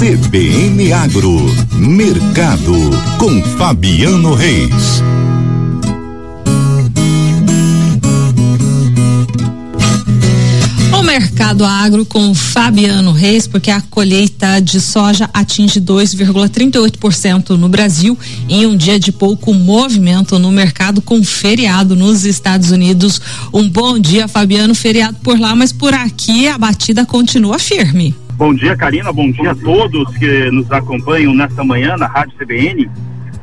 CBN Agro, Mercado, com Fabiano Reis. O mercado agro com Fabiano Reis, porque a colheita de soja atinge 2,38% no Brasil em um dia de pouco movimento no mercado com feriado nos Estados Unidos. Um bom dia, Fabiano. Feriado por lá, mas por aqui a batida continua firme. Bom dia, Karina. Bom dia a todos que nos acompanham nesta manhã na Rádio CBN.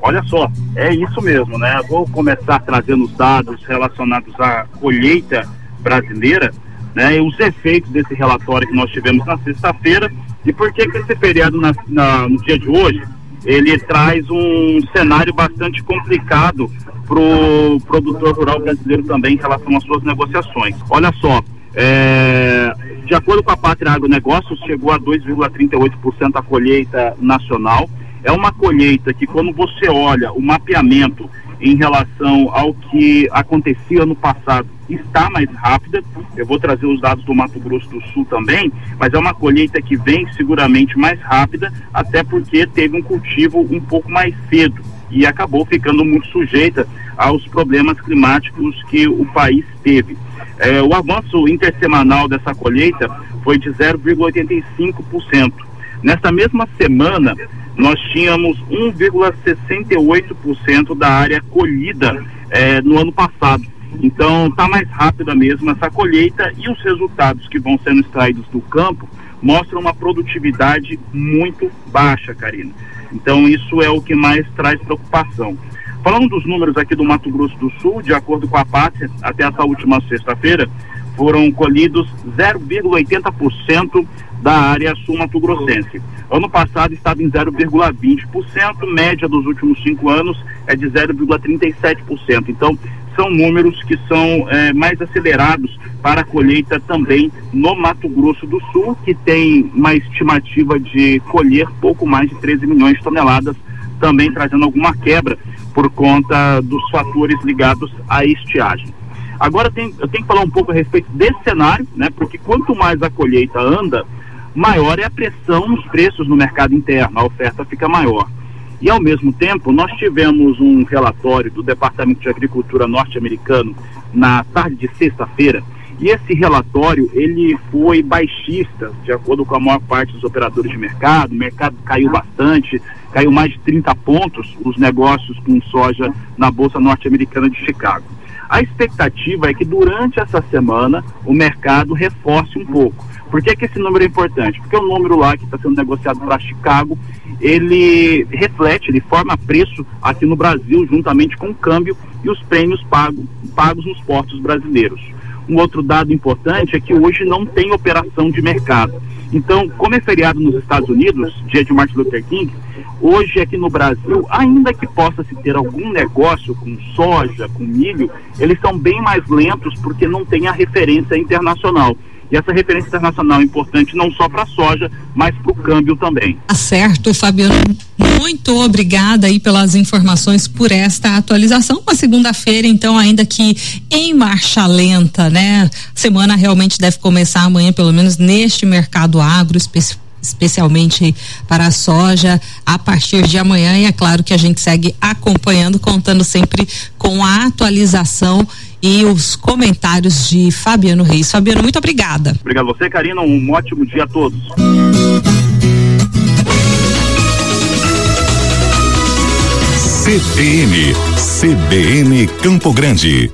Olha só, é isso mesmo, né? Vou começar trazendo os dados relacionados à colheita brasileira, né? E os efeitos desse relatório que nós tivemos na sexta-feira e por que esse feriado na, na, no dia de hoje ele traz um cenário bastante complicado para o produtor rural brasileiro também em relação às suas negociações. Olha só, é, de acordo com a Pátria Agronegócios, chegou a 2,38% a colheita nacional. É uma colheita que, quando você olha o mapeamento em relação ao que acontecia no passado, está mais rápida. Eu vou trazer os dados do Mato Grosso do Sul também, mas é uma colheita que vem seguramente mais rápida, até porque teve um cultivo um pouco mais cedo e acabou ficando muito sujeita aos problemas climáticos que o país teve. É, o avanço intersemanal dessa colheita foi de 0,85%. Nessa mesma semana, nós tínhamos 1,68% da área colhida é, no ano passado. Então, está mais rápida mesmo essa colheita e os resultados que vão sendo extraídos do campo mostram uma produtividade muito baixa, Karina. Então, isso é o que mais traz preocupação. Falando dos números aqui do Mato Grosso do Sul, de acordo com a Pátria, até essa última sexta-feira, foram colhidos 0,80% da área sul-mato-grossense. Ano passado estava em 0,20%, média dos últimos cinco anos é de 0,37%. Então, são números que são é, mais acelerados para a colheita também no Mato Grosso do Sul, que tem uma estimativa de colher pouco mais de 13 milhões de toneladas, também trazendo alguma quebra por conta dos fatores ligados à estiagem. Agora tem, eu tenho que falar um pouco a respeito desse cenário, né? Porque quanto mais a colheita anda, maior é a pressão nos preços no mercado interno, a oferta fica maior. E ao mesmo tempo, nós tivemos um relatório do Departamento de Agricultura norte-americano na tarde de sexta-feira, e esse relatório ele foi baixista, de acordo com a maior parte dos operadores de mercado. O mercado caiu bastante, caiu mais de 30 pontos os negócios com soja na bolsa norte-americana de Chicago. A expectativa é que durante essa semana o mercado reforce um pouco. Por que, que esse número é importante? Porque o número lá que está sendo negociado para Chicago, ele reflete, ele forma preço aqui no Brasil, juntamente com o câmbio e os prêmios pago, pagos nos portos brasileiros. Um outro dado importante é que hoje não tem operação de mercado. Então, como é feriado nos Estados Unidos, dia de Martin Luther King, hoje aqui no Brasil, ainda que possa se ter algum negócio com soja, com milho, eles são bem mais lentos porque não tem a referência internacional. E essa referência internacional é importante não só para a soja, mas para o câmbio também. Tá certo, Fabiano. Muito obrigada aí pelas informações por esta atualização. Uma segunda-feira, então, ainda que em marcha lenta, né? Semana realmente deve começar amanhã, pelo menos neste mercado agro específico especialmente para a soja a partir de amanhã e é claro que a gente segue acompanhando, contando sempre com a atualização e os comentários de Fabiano Reis. Fabiano, muito obrigada. Obrigado a você, Karina. Um ótimo dia a todos. CBN, CBN Campo Grande.